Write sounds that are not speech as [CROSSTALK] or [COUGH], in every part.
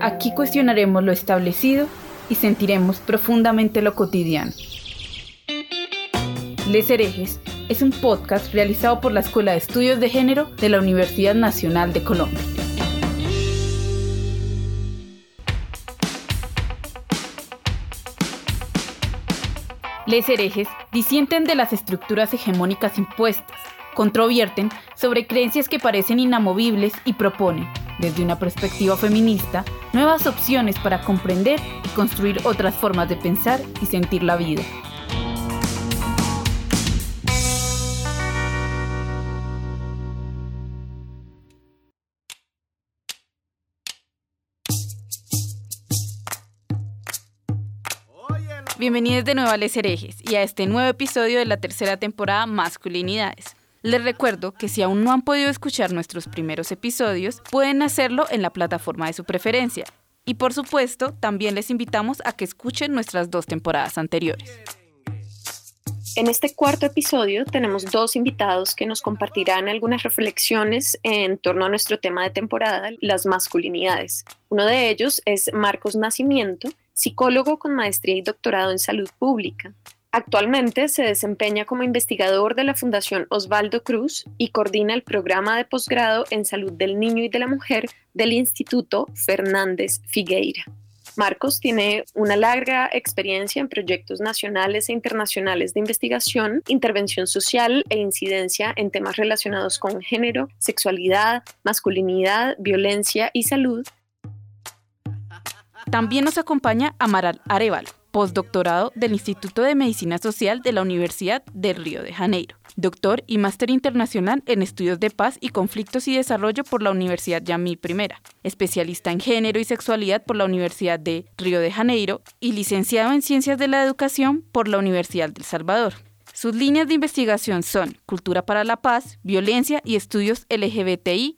Aquí cuestionaremos lo establecido y sentiremos profundamente lo cotidiano. Les herejes es un podcast realizado por la Escuela de Estudios de Género de la Universidad Nacional de Colombia. Les herejes disienten de las estructuras hegemónicas impuestas, controvierten sobre creencias que parecen inamovibles y proponen, desde una perspectiva feminista, nuevas opciones para comprender y construir otras formas de pensar y sentir la vida. Bienvenidos de nuevo a Les Herejes y a este nuevo episodio de la tercera temporada Masculinidades. Les recuerdo que si aún no han podido escuchar nuestros primeros episodios, pueden hacerlo en la plataforma de su preferencia. Y por supuesto, también les invitamos a que escuchen nuestras dos temporadas anteriores. En este cuarto episodio tenemos dos invitados que nos compartirán algunas reflexiones en torno a nuestro tema de temporada, las masculinidades. Uno de ellos es Marcos Nacimiento, psicólogo con maestría y doctorado en salud pública. Actualmente se desempeña como investigador de la Fundación Osvaldo Cruz y coordina el programa de posgrado en salud del niño y de la mujer del Instituto Fernández Figueira. Marcos tiene una larga experiencia en proyectos nacionales e internacionales de investigación, intervención social e incidencia en temas relacionados con género, sexualidad, masculinidad, violencia y salud. También nos acompaña Amaral Arevalo postdoctorado del Instituto de Medicina Social de la Universidad de Río de Janeiro, doctor y máster internacional en estudios de paz y conflictos y desarrollo por la Universidad Yamil I, especialista en género y sexualidad por la Universidad de Río de Janeiro y licenciado en Ciencias de la Educación por la Universidad del Salvador. Sus líneas de investigación son Cultura para la Paz, Violencia y Estudios LGBTI.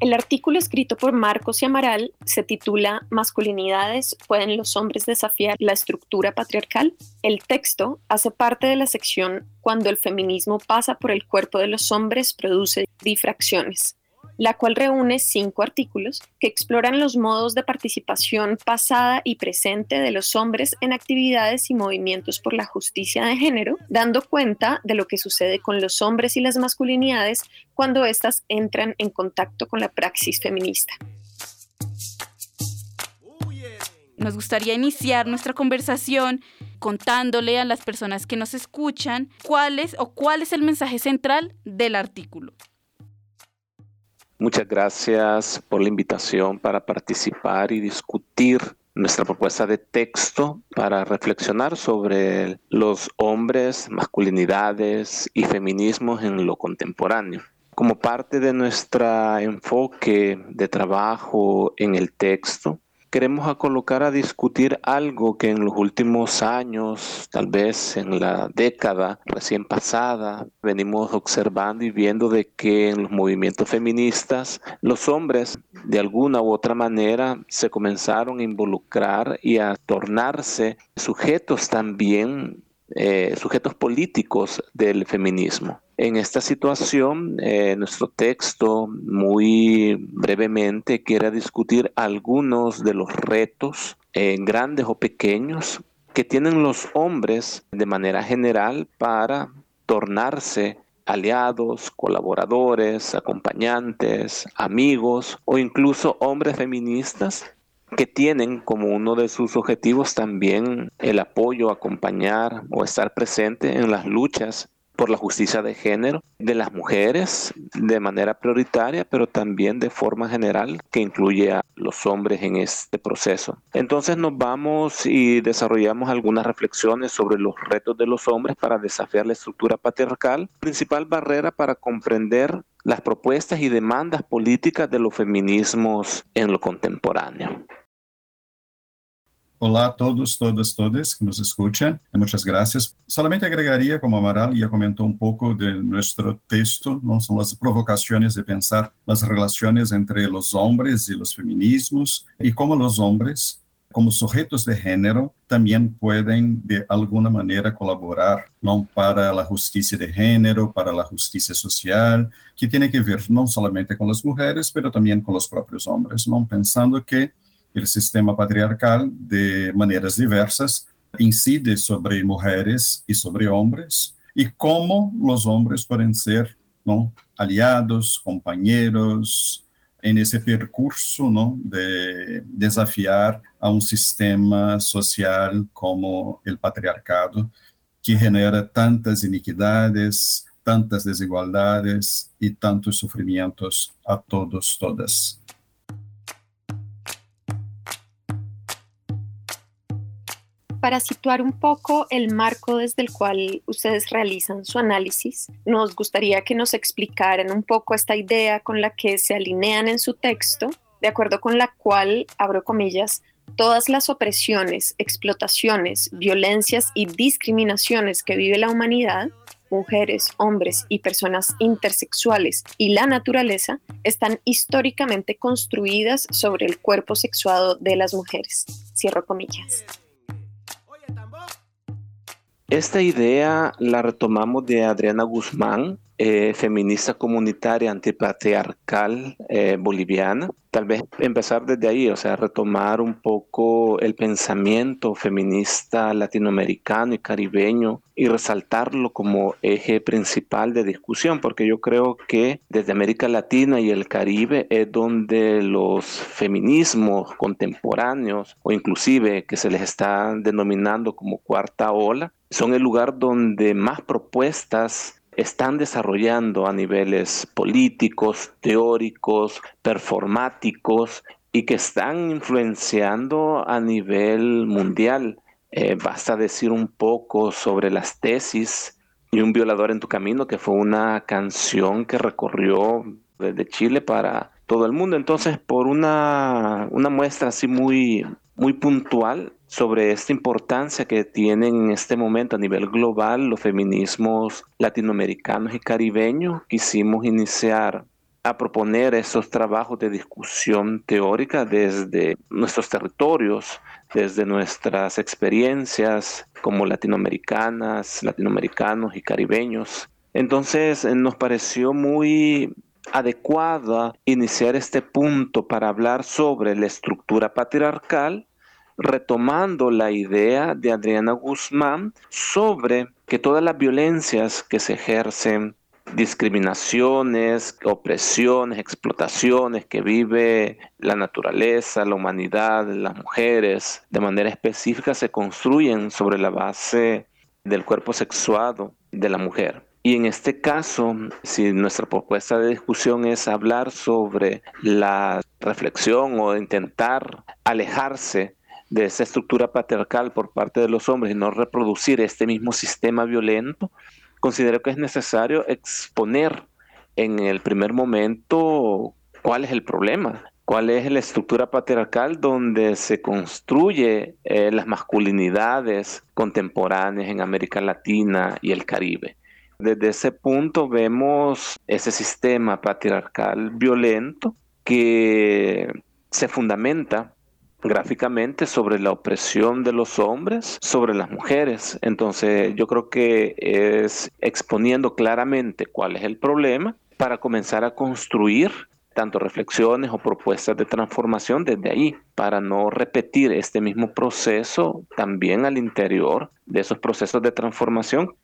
El artículo escrito por Marcos y Amaral se titula Masculinidades, ¿pueden los hombres desafiar la estructura patriarcal? El texto hace parte de la sección Cuando el feminismo pasa por el cuerpo de los hombres produce difracciones la cual reúne cinco artículos que exploran los modos de participación pasada y presente de los hombres en actividades y movimientos por la justicia de género, dando cuenta de lo que sucede con los hombres y las masculinidades cuando éstas entran en contacto con la praxis feminista. Nos gustaría iniciar nuestra conversación contándole a las personas que nos escuchan cuál es o cuál es el mensaje central del artículo. Muchas gracias por la invitación para participar y discutir nuestra propuesta de texto para reflexionar sobre los hombres, masculinidades y feminismos en lo contemporáneo. Como parte de nuestro enfoque de trabajo en el texto, queremos colocar a discutir algo que en los últimos años, tal vez en la década recién pasada, venimos observando y viendo de que en los movimientos feministas los hombres de alguna u otra manera se comenzaron a involucrar y a tornarse sujetos también, eh, sujetos políticos del feminismo. En esta situación, eh, nuestro texto muy brevemente quiere discutir algunos de los retos, eh, grandes o pequeños, que tienen los hombres de manera general para tornarse aliados, colaboradores, acompañantes, amigos o incluso hombres feministas que tienen como uno de sus objetivos también el apoyo, acompañar o estar presente en las luchas por la justicia de género de las mujeres de manera prioritaria, pero también de forma general que incluye a los hombres en este proceso. Entonces nos vamos y desarrollamos algunas reflexiones sobre los retos de los hombres para desafiar la estructura patriarcal, principal barrera para comprender las propuestas y demandas políticas de los feminismos en lo contemporáneo. Olá a todos, todas, todas que nos escuchan. Muchas gracias. Solamente agregaría, como Amaral ya comentó un poco de nuestro texto, ¿no? son las provocaciones de pensar las relaciones entre los hombres y los feminismos y cómo los hombres, como sujetos de género, también pueden de alguna manera colaborar ¿no? para la justicia de género, para la justicia social, que tiene que ver no solamente con las mujeres, pero también con los propios hombres, ¿no? pensando que o sistema patriarcal, de maneiras diversas, incide sobre mulheres e sobre homens, e como os homens podem ser não, aliados, companheiros, em esse percurso não, de desafiar a um sistema social como o patriarcado, que genera tantas iniquidades, tantas desigualdades e tantos sofrimentos a todos, todas. Para situar un poco el marco desde el cual ustedes realizan su análisis, nos gustaría que nos explicaran un poco esta idea con la que se alinean en su texto, de acuerdo con la cual, abro comillas, todas las opresiones, explotaciones, violencias y discriminaciones que vive la humanidad, mujeres, hombres y personas intersexuales y la naturaleza están históricamente construidas sobre el cuerpo sexuado de las mujeres. Cierro comillas. Esta idea la retomamos de Adriana Guzmán, eh, feminista comunitaria antipatriarcal eh, boliviana. Tal vez empezar desde ahí, o sea, retomar un poco el pensamiento feminista latinoamericano y caribeño y resaltarlo como eje principal de discusión, porque yo creo que desde América Latina y el Caribe es donde los feminismos contemporáneos o inclusive que se les está denominando como cuarta ola, son el lugar donde más propuestas están desarrollando a niveles políticos, teóricos, performáticos y que están influenciando a nivel mundial. Eh, basta decir un poco sobre las tesis y un violador en tu camino, que fue una canción que recorrió desde Chile para todo el mundo. Entonces, por una, una muestra así muy, muy puntual, sobre esta importancia que tienen en este momento a nivel global los feminismos latinoamericanos y caribeños, quisimos iniciar a proponer esos trabajos de discusión teórica desde nuestros territorios, desde nuestras experiencias como latinoamericanas, latinoamericanos y caribeños. Entonces eh, nos pareció muy adecuada iniciar este punto para hablar sobre la estructura patriarcal retomando la idea de Adriana Guzmán sobre que todas las violencias que se ejercen, discriminaciones, opresiones, explotaciones que vive la naturaleza, la humanidad, las mujeres, de manera específica se construyen sobre la base del cuerpo sexuado de la mujer. Y en este caso, si nuestra propuesta de discusión es hablar sobre la reflexión o intentar alejarse de esa estructura patriarcal por parte de los hombres y no reproducir este mismo sistema violento, considero que es necesario exponer en el primer momento cuál es el problema, cuál es la estructura patriarcal donde se construye eh, las masculinidades contemporáneas en América Latina y el Caribe. Desde ese punto vemos ese sistema patriarcal violento que se fundamenta gráficamente sobre la opresión de los hombres sobre las mujeres. Entonces yo creo que es exponiendo claramente cuál es el problema para comenzar a construir tanto reflexiones o propuestas de transformación desde ahí, para no repetir este mismo proceso también al interior de esos procesos de transformación.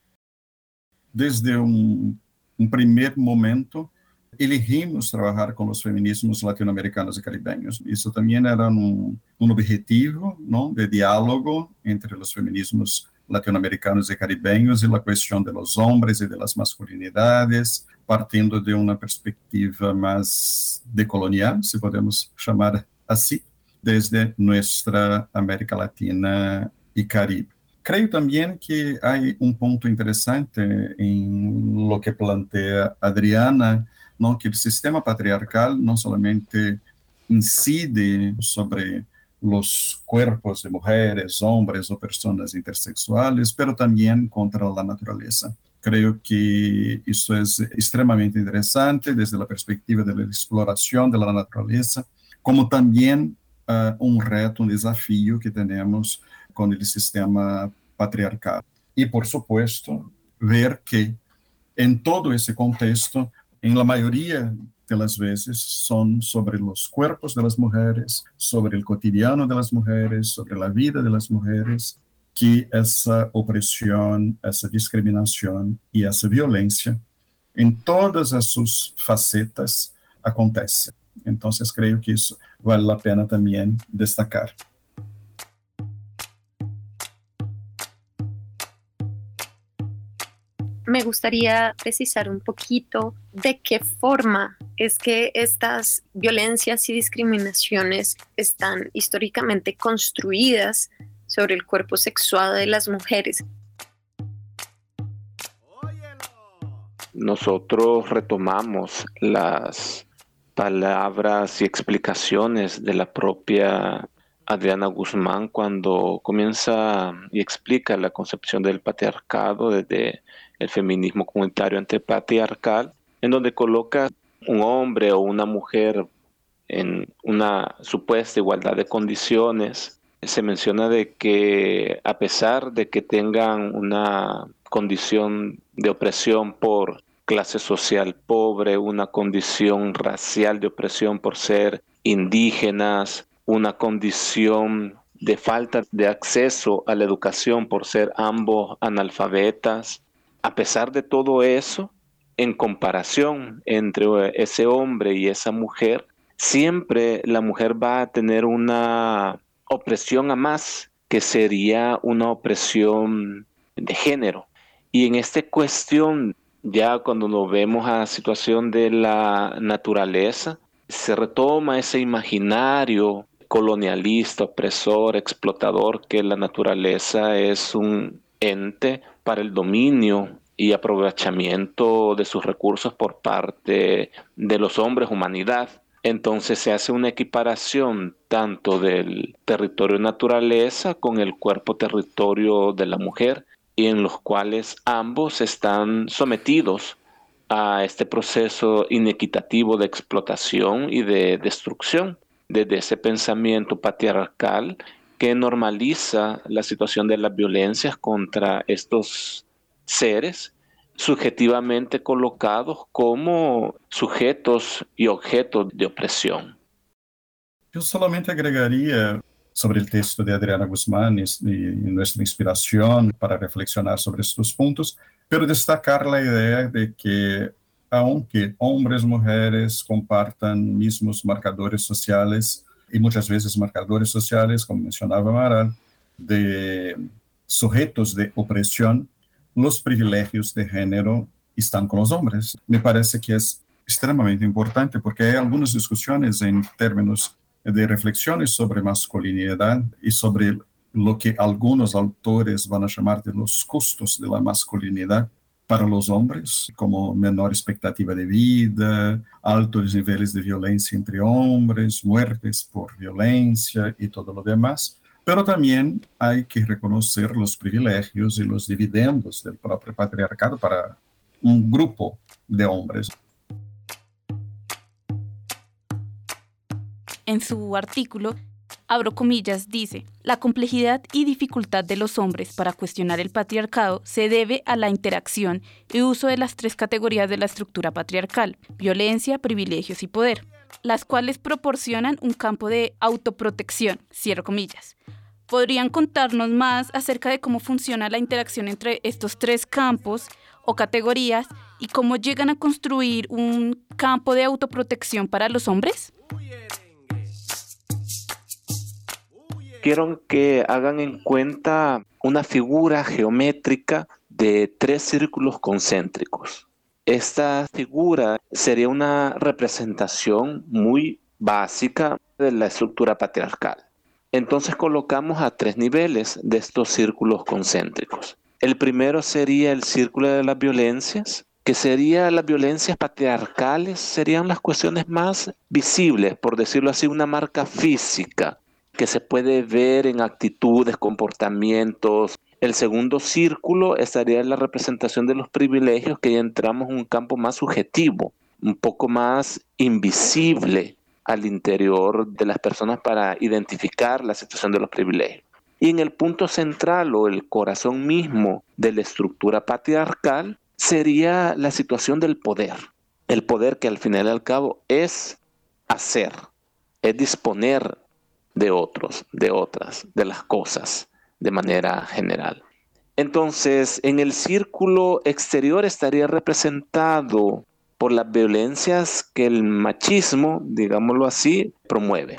Desde un, un primer momento, elegimos trabalhar com os feminismos latino-americanos e caribenhos. Isso também era um, um objetivo não, de diálogo entre os feminismos latinoamericanos y caribeños y la cuestión de los hombres y de las masculinidades, partiendo de una perspectiva más decolonial, si podemos llamar así, desde nuestra América Latina y Caribe. Creo también que hay un punto interesante en lo que plantea Adriana, ¿no? que el sistema patriarcal no solamente incide sobre los cuerpos de mujeres, hombres o personas intersexuales, pero también contra la naturaleza. Creo que esto es extremadamente interesante desde la perspectiva exploración de la naturaleza, como también uh, un reto, un desafío que tenemos con el sistema patriarcal. Y por supuesto, ver que en todo ese contexto, en la mayoría de las veces son sobre los cuerpos de las mujeres, sobre el cotidiano de las mujeres, sobre la vida de las mujeres, que esa opresión, esa discriminación y esa violencia en todas as sus facetas acontece. Entonces creo que eso vale la pena también destacar. Me gustaría precisar un poquito de qué forma es que estas violencias y discriminaciones están históricamente construidas sobre el cuerpo sexual de las mujeres. Nosotros retomamos las palabras y explicaciones de la propia Adriana Guzmán cuando comienza y explica la concepción del patriarcado desde el feminismo comunitario antipatriarcal, en donde coloca un hombre o una mujer en una supuesta igualdad de condiciones. Se menciona de que a pesar de que tengan una condición de opresión por clase social pobre, una condición racial de opresión por ser indígenas, una condición de falta de acceso a la educación por ser ambos analfabetas, a pesar de todo eso, en comparación entre ese hombre y esa mujer, siempre la mujer va a tener una opresión a más, que sería una opresión de género. Y en esta cuestión, ya cuando nos vemos a la situación de la naturaleza, se retoma ese imaginario colonialista, opresor, explotador, que la naturaleza es un ente para el dominio y aprovechamiento de sus recursos por parte de los hombres, humanidad. Entonces se hace una equiparación tanto del territorio naturaleza con el cuerpo territorio de la mujer y en los cuales ambos están sometidos a este proceso inequitativo de explotación y de destrucción desde ese pensamiento patriarcal que normaliza la situación de las violencias contra estos seres subjetivamente colocados como sujetos y objetos de opresión. Yo solamente agregaría sobre el texto de Adriana Guzmán y, nuestra inspiración para reflexionar sobre estos puntos, pero destacar la idea de que aunque hombres y mujeres compartan mismos marcadores sociales, y muchas veces marcadores sociales, como mencionaba Amaral, de sujetos de opresión, los privilegios de género están con los hombres. Me parece que es extremadamente importante porque hay algunas discusiones en términos de reflexiones sobre masculinidad y sobre lo que algunos autores van a llamar de los costos de la masculinidad para los hombres, como menor expectativa de vida, altos niveles de violencia entre hombres, muertes por violencia y todo lo demás. Pero también hay que reconocer los privilegios y los dividendos del propio patriarcado para un grupo de hombres. En su artículo, abro comillas, dice, la complejidad y dificultad de los hombres para cuestionar el patriarcado se debe a la interacción y uso de las tres categorías de la estructura patriarcal, violencia, privilegios y poder, las cuales proporcionan un campo de autoprotección, cierro comillas. ¿Podrían contarnos más acerca de cómo funciona la interacción entre estos tres campos o categorías y cómo llegan a construir un campo de autoprotección para los hombres? Quiero que hagan en cuenta una figura geométrica de tres círculos concéntricos. Esta figura sería una representación muy básica de la estructura patriarcal. Entonces colocamos a tres niveles de estos círculos concéntricos. El primero sería el círculo de las violencias, que serían las violencias patriarcales, serían las cuestiones más visibles, por decirlo así, una marca física que se puede ver en actitudes, comportamientos. El segundo círculo estaría en la representación de los privilegios, que ya entramos en un campo más subjetivo, un poco más invisible al interior de las personas para identificar la situación de los privilegios. Y en el punto central o el corazón mismo de la estructura patriarcal sería la situación del poder. El poder que al final y al cabo es hacer, es disponer de otros, de otras, de las cosas de manera general. Entonces, en el círculo exterior estaría representado por las violencias que el machismo, digámoslo así, promueve.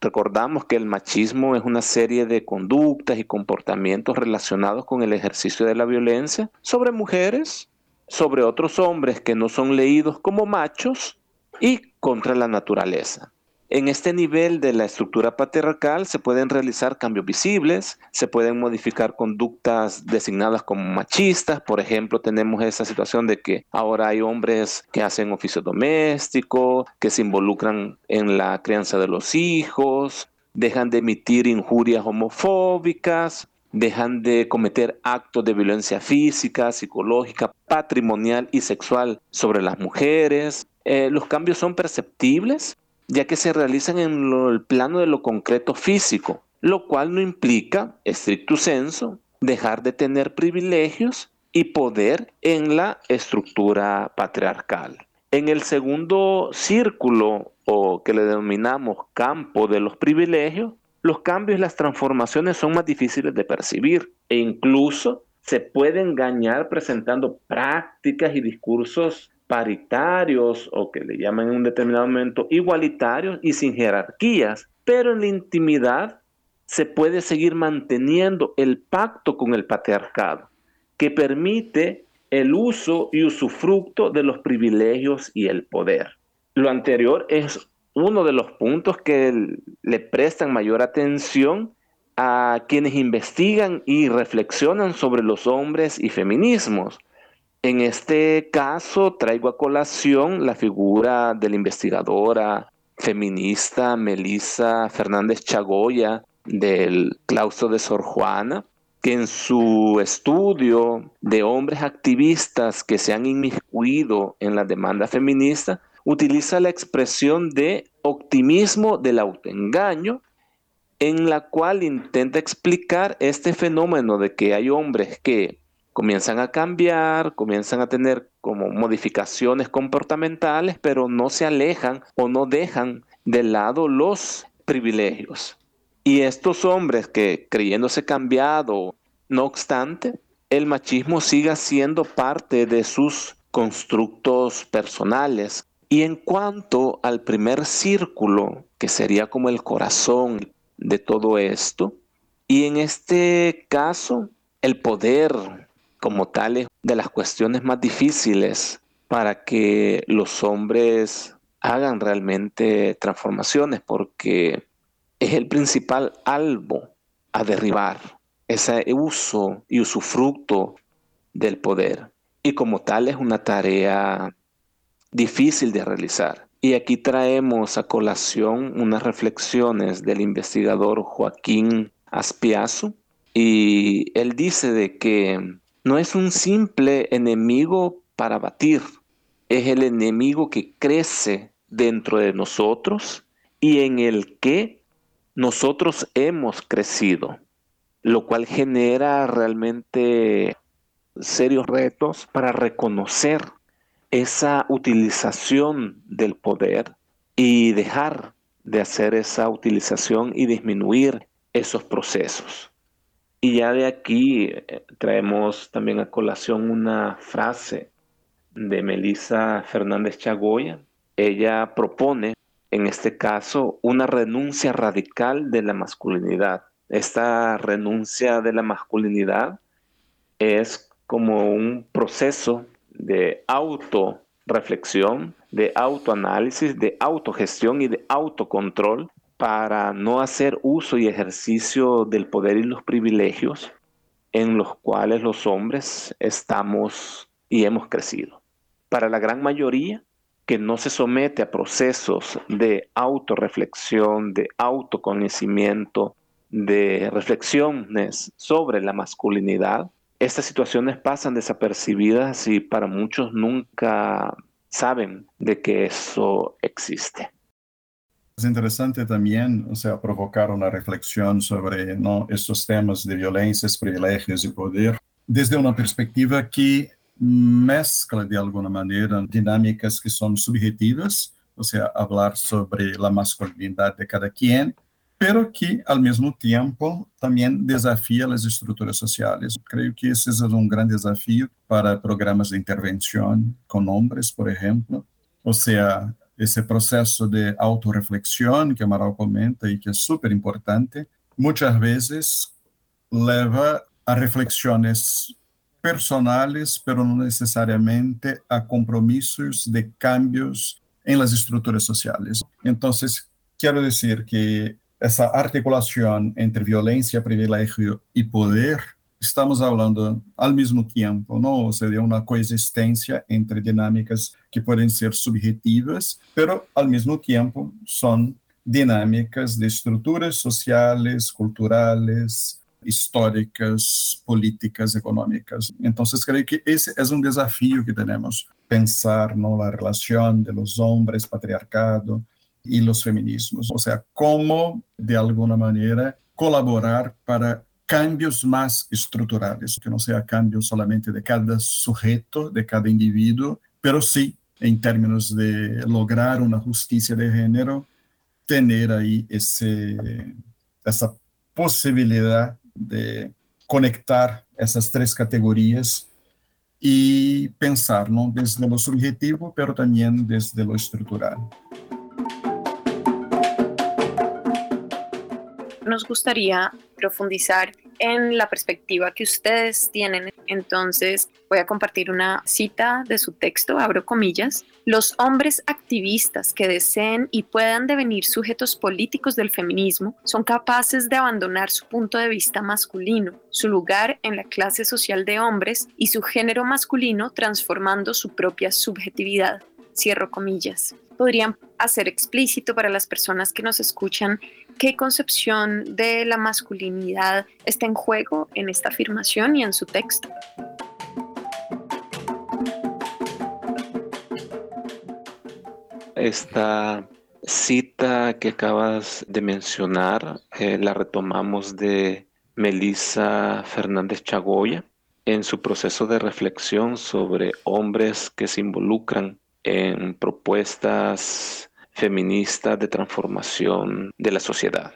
Recordamos que el machismo es una serie de conductas y comportamientos relacionados con el ejercicio de la violencia sobre mujeres, sobre otros hombres que no son leídos como machos y contra la naturaleza. En este nivel de la estructura patriarcal se pueden realizar cambios visibles, se pueden modificar conductas designadas como machistas. Por ejemplo, tenemos esa situación de que ahora hay hombres que hacen oficio doméstico, que se involucran en la crianza de los hijos, dejan de emitir injurias homofóbicas, dejan de cometer actos de violencia física, psicológica, patrimonial y sexual sobre las mujeres. Eh, los cambios son perceptibles ya que se realizan en el plano de lo concreto físico, lo cual no implica, estricto senso, dejar de tener privilegios y poder en la estructura patriarcal. En el segundo círculo, o que le denominamos campo de los privilegios, los cambios y las transformaciones son más difíciles de percibir e incluso se pueden engañar presentando prácticas y discursos paritarios o que le llaman en un determinado momento igualitarios y sin jerarquías, pero en la intimidad se puede seguir manteniendo el pacto con el patriarcado, que permite el uso y usufructo de los privilegios y el poder. Lo anterior es uno de los puntos que le prestan mayor atención a quienes investigan y reflexionan sobre los hombres y feminismos, en este caso traigo a colación la figura de la investigadora feminista Melissa Fernández Chagoya del claustro de Sor Juana, que en su estudio de hombres activistas que se han inmiscuido en la demanda feminista, utiliza la expresión de optimismo del autoengaño, en la cual intenta explicar este fenómeno de que hay hombres que comienzan a cambiar, comienzan a tener como modificaciones comportamentales, pero no se alejan o no dejan de lado los privilegios. Y estos hombres que creyéndose cambiado, no obstante, el machismo siga siendo parte de sus constructos personales. Y en cuanto al primer círculo, que sería como el corazón de todo esto, y en este caso, el poder como tales de las cuestiones más difíciles para que los hombres hagan realmente transformaciones, porque es el principal albo a derribar ese uso y usufructo del poder. Y como tal es una tarea difícil de realizar. Y aquí traemos a colación unas reflexiones del investigador Joaquín Aspiazu. Y él dice de que no es un simple enemigo para batir, es el enemigo que crece dentro de nosotros y en el que nosotros hemos crecido, lo cual genera realmente serios retos para reconocer esa utilización del poder y dejar de hacer esa utilización y disminuir esos procesos. Y ya de aquí eh, traemos también a colación una frase de Melissa Fernández Chagoya. Ella propone, en este caso, una renuncia radical de la masculinidad esta renuncia de la masculinidad es como un proceso de autorreflexión, de autoanálisis, de autogestión y de autocontrol para no hacer uso y ejercicio del poder y los privilegios en los cuales los hombres estamos y hemos crecido. Para la gran mayoría que no se somete a procesos de autorreflexión, de autoconocimiento, de reflexiones sobre la masculinidad, estas situaciones pasan desapercibidas y para muchos nunca saben de que eso existe. Es interesante también, o sea, provocar una reflexión sobre ¿no? estos temas de violencias, privilegios y poder desde una perspectiva que mezcla de alguna manera dinámicas que son subjetivas, o sea, hablar sobre la masculinidad de cada quien, pero que al mismo tiempo también desafía las estructuras sociales. Creo que ese es un gran desafío para programas de intervención con hombres, por ejemplo. O sea, esse processo de autorreflexão que Amaral comenta e que é super importante, muitas vezes leva a reflexões personales, pero não necessariamente a compromissos de cambios em las estruturas sociais. Então, quero dizer que essa articulação entre violência, privilégio e poder estamos hablando al mismo tiempo, ¿no? O sea, de una coexistencia entre dinámicas que pueden ser subjetivas, pero al mismo tiempo son dinámicas de estruturas sociales, culturales, históricas, políticas, económicas. Entonces creo que ese es un desafío que tenemos, pensar ¿no? la relación de los hombres, patriarcado y los feminismos. O sea, cómo de alguna manera colaborar para cambios más estructurales, que no sea cambio solamente de cada sujeto, de cada individuo, pero sí en términos de lograr una justicia de género, tener ahí ese, esa posibilidad de conectar esas tres categorías y pensar ¿no? desde lo subjetivo, pero también desde lo estructural. Nos gustaría profundizar en la perspectiva que ustedes tienen. Entonces voy a compartir una cita de su texto, abro comillas. Los hombres activistas que deseen y puedan devenir sujetos políticos del feminismo son capaces de abandonar su punto de vista masculino, su lugar en la clase social de hombres y su género masculino transformando su propia subjetividad. Cierro comillas. Podrían hacer explícito para las personas que nos escuchan ¿Qué concepción de la masculinidad está en juego en esta afirmación y en su texto? Esta cita que acabas de mencionar eh, la retomamos de Melissa Fernández Chagoya en su proceso de reflexión sobre hombres que se involucran en propuestas feminista de transformación de la sociedad.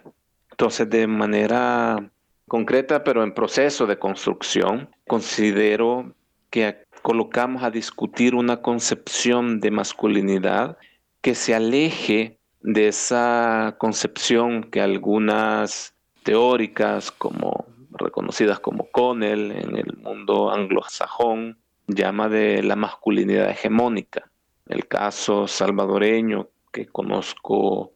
Entonces, de manera concreta, pero en proceso de construcción, considero que colocamos a discutir una concepción de masculinidad que se aleje de esa concepción que algunas teóricas como reconocidas como Connell en el mundo anglosajón llama de la masculinidad hegemónica. El caso salvadoreño que conozco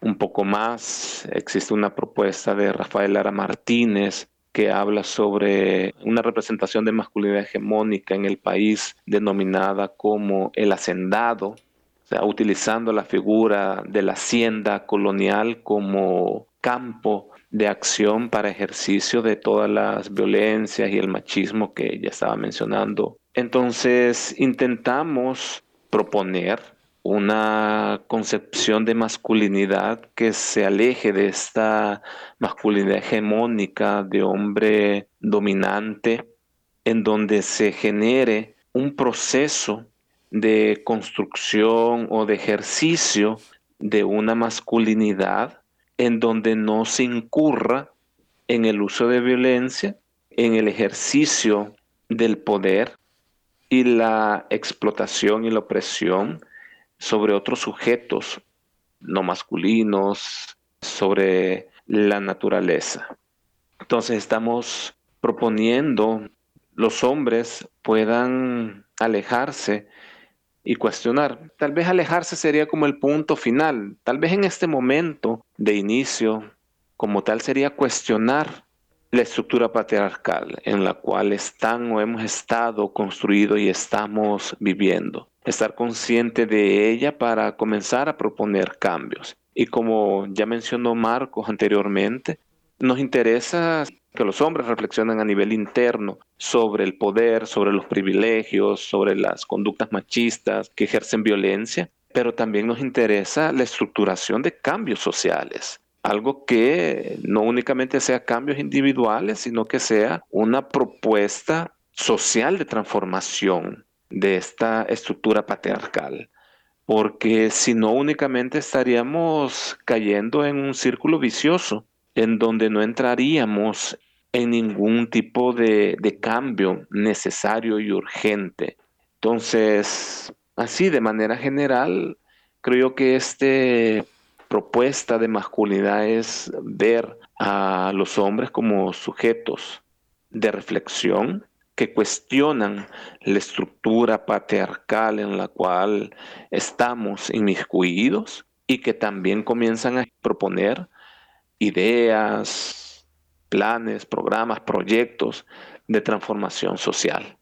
un poco más, existe una propuesta de Rafael Lara Martínez que habla sobre una representación de masculinidad hegemónica en el país denominada como el hacendado, o sea, utilizando la figura de la hacienda colonial como campo de acción para ejercicio de todas las violencias y el machismo que ya estaba mencionando. Entonces intentamos proponer una concepción de masculinidad que se aleje de esta masculinidad hegemónica de hombre dominante, en donde se genere un proceso de construcción o de ejercicio de una masculinidad en donde no se incurra en el uso de violencia, en el ejercicio del poder y la explotación y la opresión sobre otros sujetos no masculinos, sobre la naturaleza. Entonces estamos proponiendo los hombres puedan alejarse y cuestionar. Tal vez alejarse sería como el punto final. Tal vez en este momento de inicio, como tal, sería cuestionar la estructura patriarcal en la cual están o hemos estado construido y estamos viviendo. Estar consciente de ella para comenzar a proponer cambios. Y como ya mencionó Marcos [LAUGHS] anteriormente, nos interesa que los hombres reflexionen a nivel interno sobre el poder, sobre los privilegios, sobre las conductas machistas que ejercen violencia, pero también nos interesa la estructuración de cambios sociales. Algo que no únicamente sea cambios individuales, sino que sea una propuesta social de transformación de esta estructura patriarcal. Porque si no, únicamente estaríamos cayendo en un círculo vicioso en donde no entraríamos en ningún tipo de, cambio necesario y urgente. Entonces, así de manera general, creo que esta propuesta de masculinidad es ver a los hombres como sujetos de reflexión que cuestionan la estructura patriarcal en la cual estamos inmiscuidos y que también comienzan a proponer ideas, planes, programas, proyectos de transformación social.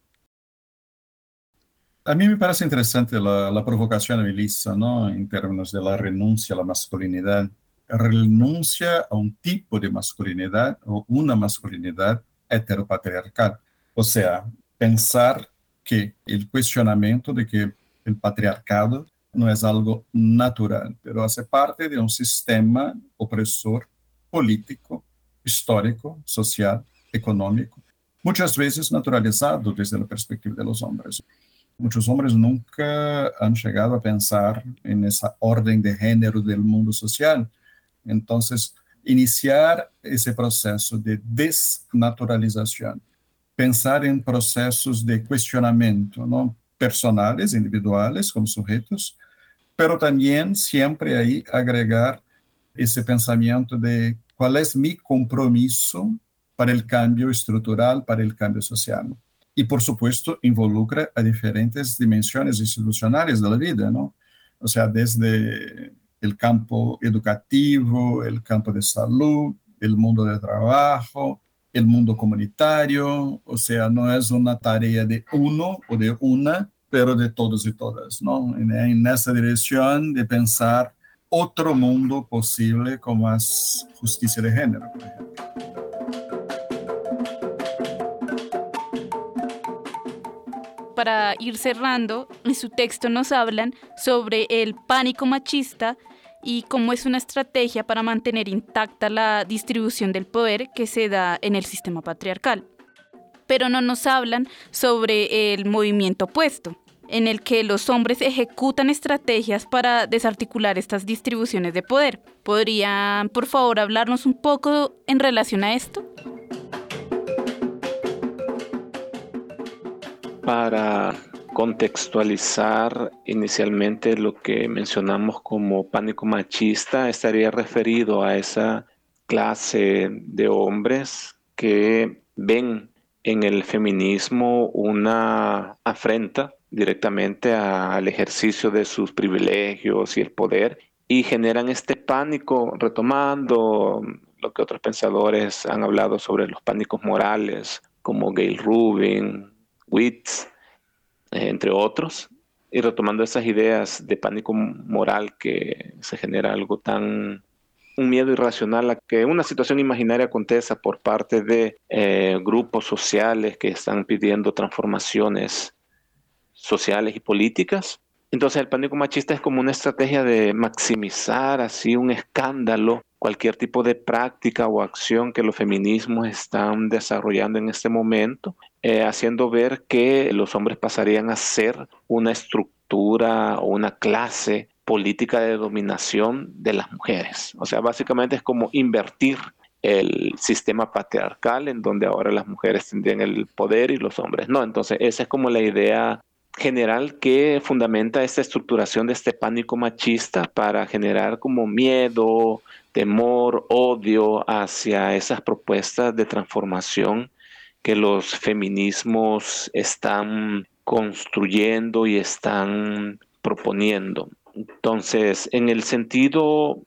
A mí me parece interesante la, provocación de Melissa, ¿no? En términos de la renuncia a la masculinidad. Renuncia a un tipo de masculinidad o una masculinidad heteropatriarcal. O sea, pensar que el cuestionamiento de que el patriarcado no es algo natural, pero hace parte de un sistema opresor político histórico, social, económico, muchas veces naturalizado desde la perspectiva de los hombres. Muchos hombres nunca han llegado a pensar en esa orden de género del mundo social. Entonces, iniciar ese proceso de desnaturalización, pensar en procesos de cuestionamiento, ¿no? personales, individuales, como sujetos, pero también siempre ahí agregar ese pensamiento de cuál es mi compromiso para el cambio estructural, para el cambio social. Y por supuesto involucra a diferentes dimensiones institucionales de la vida, ¿no? O sea, desde el campo educativo, el campo de salud, el mundo del trabajo, el mundo comunitario, o sea, no es una tarea de uno o de una, pero de todos y todas, ¿no? En, en esa dirección de pensar otro mundo posible con más justicia de género, por ejemplo. Para ir cerrando, en su texto nos hablan sobre el pánico machista y cómo es una estrategia para mantener intacta la distribución del poder que se da en el sistema patriarcal. Pero no nos hablan sobre el movimiento opuesto, en el que los hombres ejecutan estrategias para desarticular estas distribuciones de poder. ¿Podrían, por favor, hablarnos un poco en relación a esto? Para contextualizar inicialmente lo que mencionamos como pánico machista, estaría referido a esa clase de hombres que ven en el feminismo una afrenta directamente al ejercicio de sus privilegios y el poder y generan este pánico retomando lo que otros pensadores han hablado sobre los pánicos morales como Gail Rubin, Witz, entre otros, y retomando esas ideas de pánico moral que se genera algo tan un miedo irracional a que una situación imaginaria acontezca por parte de eh, grupos sociales que están pidiendo transformaciones sociales y políticas. Entonces el pánico machista es como una estrategia de maximizar así un escándalo, cualquier tipo de práctica o acción que los feminismos están desarrollando en este momento, eh, haciendo ver que los hombres pasarían a ser una estructura o una clase política de dominación de las mujeres. O sea, básicamente es como invertir el sistema patriarcal en donde ahora las mujeres tendrían el poder y los hombres no. Entonces, esa es como la idea general que fundamenta esta estructuración de este pánico machista para generar como miedo, temor, odio hacia esas propuestas de transformación que los feminismos están construyendo y están proponiendo. Entonces, en el sentido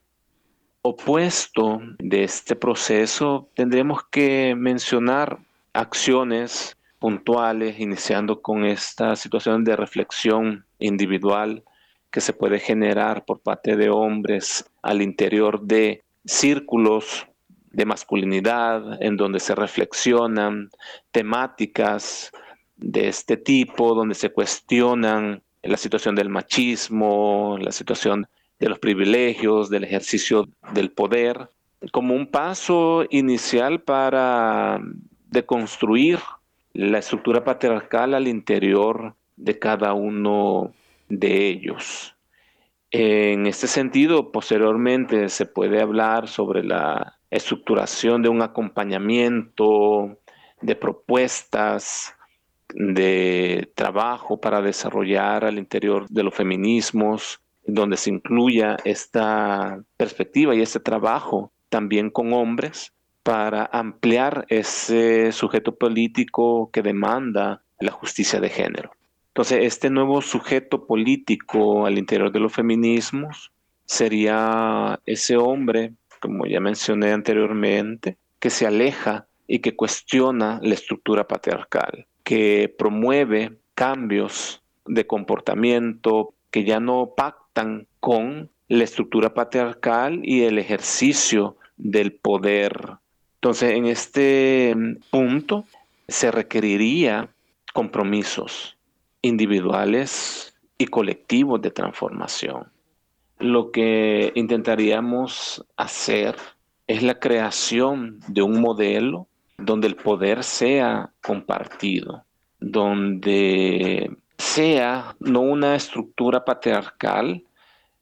opuesto de este proceso, tendremos que mencionar acciones puntuales, iniciando con esta situación de reflexión individual que se puede generar por parte de hombres al interior de círculos de masculinidad en donde se reflexionan temáticas de este tipo, donde se cuestionan la situación del machismo, la situación de los privilegios, del ejercicio del poder, como un paso inicial para deconstruir la estructura patriarcal al interior de cada uno de ellos. En este sentido, posteriormente se puede hablar sobre la estructuración de un acompañamiento, de propuestas, de trabajo para desarrollar al interior de los feminismos, donde se incluya esta perspectiva y este trabajo también con hombres para ampliar ese sujeto político que demanda la justicia de género. Entonces, este nuevo sujeto político al interior de los feminismos sería ese hombre, como ya mencioné anteriormente, que se aleja y que cuestiona la estructura patriarcal, que promueve cambios de comportamiento que ya no pactan con la estructura patriarcal y el ejercicio del poder. Entonces, en este punto se requeriría compromisos individuales y colectivos de transformación. Lo que intentaríamos hacer es la creación de un modelo donde el poder sea compartido, donde sea no una estructura patriarcal,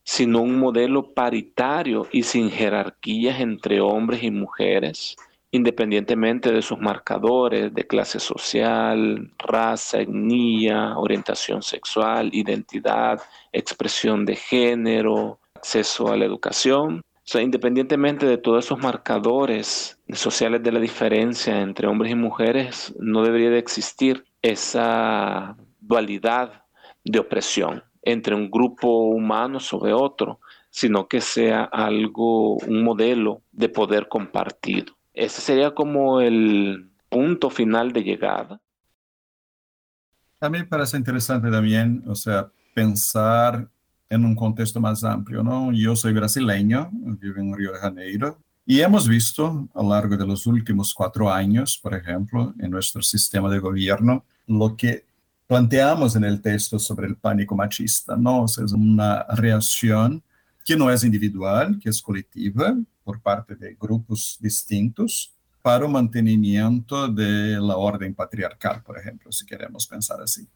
sino un modelo paritario y sin jerarquías entre hombres y mujeres, independientemente de sus marcadores de clase social, raza, etnia, orientación sexual, identidad, expresión de género, acceso a la educación. O sea, independientemente de todos esos marcadores sociales de la diferencia entre hombres y mujeres, no debería de existir esa dualidad de opresión entre un grupo humano sobre otro, sino que sea algo, un modelo de poder compartido. Ese sería como el punto final de llegada. A mí me parece interesante también, o sea, pensar en un contexto más amplio, ¿no? Yo soy brasileño, vivo en Río de Janeiro, y hemos visto a lo largo de los últimos cuatro años, por ejemplo, en nuestro sistema de gobierno, lo que planteamos en el texto sobre el pánico machista, ¿no? O sea, es una reacción que no es individual, que es colectiva, por parte de grupos distintos, para o mantenimiento de la orden patriarcal, por ejemplo, si queremos pensar así.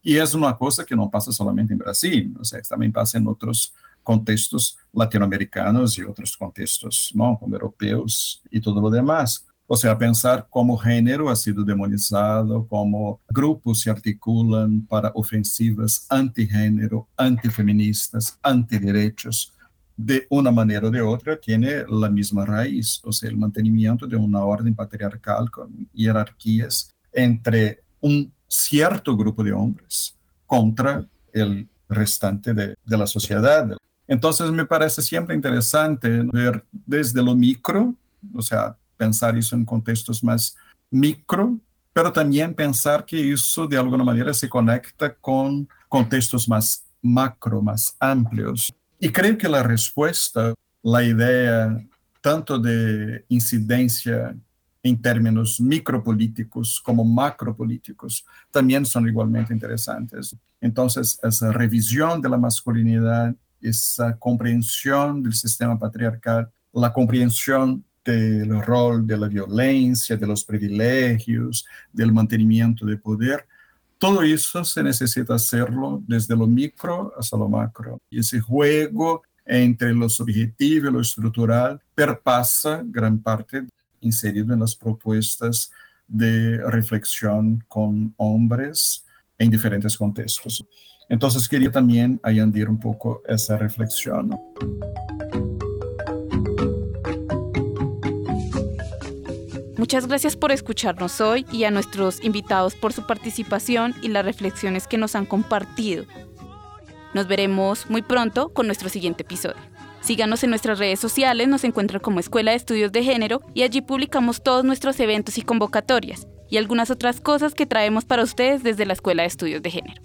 Y es una cosa que no pasa solamente en Brasil, o sea, también pasa en otros contextos latinoamericanos y otros contextos ¿no? como europeos y todo lo demás. O sea, pensar cómo género ha sido demonizado, cómo grupos se articulan para ofensivas antigénero, antifeministas, antiderechos, de una manera o de otra tiene la misma raíz, o sea, el mantenimiento de una orden patriarcal con jerarquías entre un cierto grupo de hombres contra el restante de, de la sociedad. Entonces me parece siempre interesante ver desde lo micro, o sea, pensar eso en contextos más micro, pero también pensar que eso de alguna manera se conecta con contextos más macro, más amplios. Y creo que la respuesta, la idea tanto de incidencia en términos micropolíticos como macropolíticos también son igualmente interesantes. Entonces, esa revisión de la masculinidad, esa comprensión del sistema patriarcal, la comprensión del rol de la violencia, de los privilegios, del mantenimiento de poder, todo eso se necesita hacerlo desde lo micro hasta lo macro. Y ese juego entre lo subjetivo y lo estructural perpasa gran parte inserido en las propuestas de reflexión con hombres en diferentes contextos. Entonces quería también añadir un poco esa reflexión. Muchas gracias por escucharnos hoy y a nuestros invitados por su participación y las reflexiones que nos han compartido. Nos veremos muy pronto con nuestro siguiente episodio. Síganos en nuestras redes sociales, nos encuentran como Escuela de Estudios de Género y allí publicamos todos nuestros eventos y convocatorias y algunas otras cosas que traemos para ustedes desde la Escuela de Estudios de Género.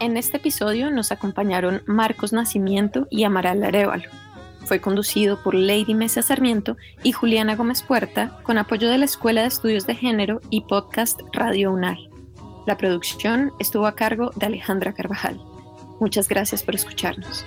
En este episodio nos acompañaron Marcos Nacimiento y Amaral Arevalo. Fue conducido por Lady Mesa Sarmiento y Juliana Gómez Puerta con apoyo de la Escuela de Estudios de Género y podcast Radio UNAL. La producción estuvo a cargo de Alejandra Carvajal. Muchas gracias por escucharnos.